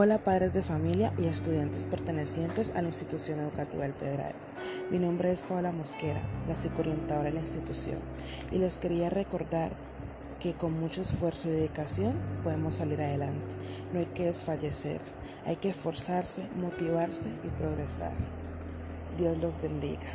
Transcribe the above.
Hola padres de familia y estudiantes pertenecientes a la institución educativa del Pedral. Mi nombre es Paula Mosquera, la psicoorientadora de la institución, y les quería recordar que con mucho esfuerzo y dedicación podemos salir adelante. No hay que desfallecer, hay que esforzarse, motivarse y progresar. Dios los bendiga.